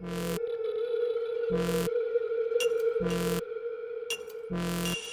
Thank you.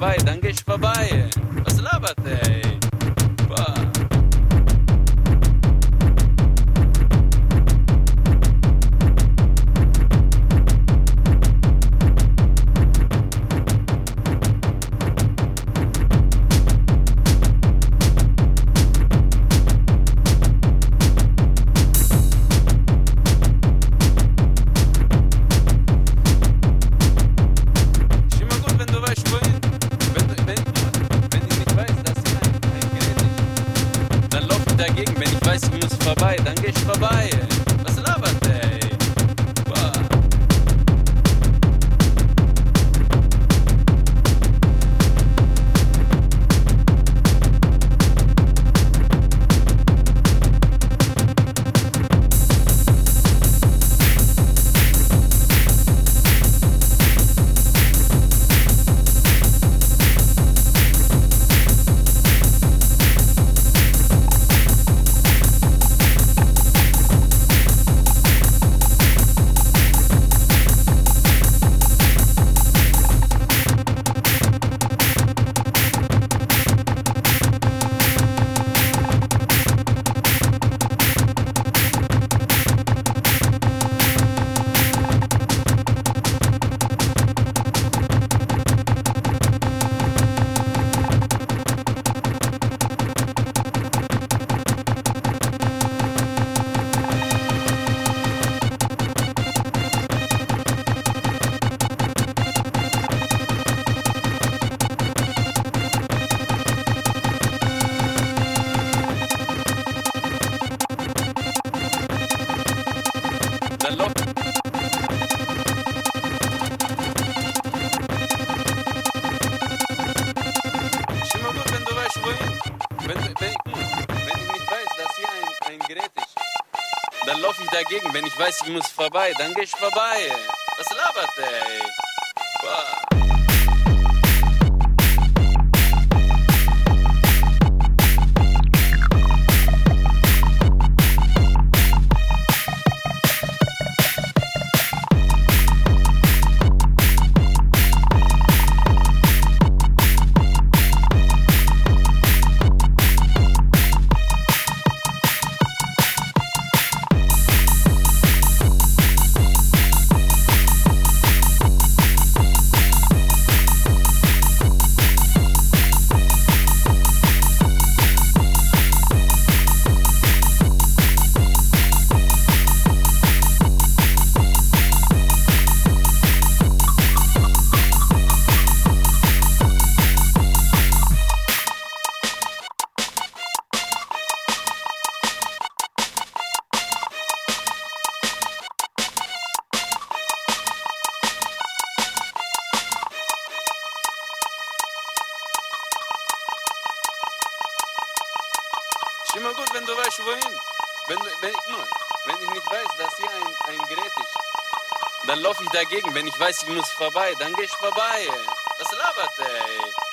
भाई दंगेश Wenn ich weiß, ich muss vorbei, dann geh ich vorbei. Immer gut, wenn du weißt, wohin. Wenn, wenn, nur, wenn ich nicht weiß, dass hier ein, ein Gerät ist, dann laufe ich dagegen. Wenn ich weiß, ich muss vorbei, dann gehe ich vorbei. Was labert, ey?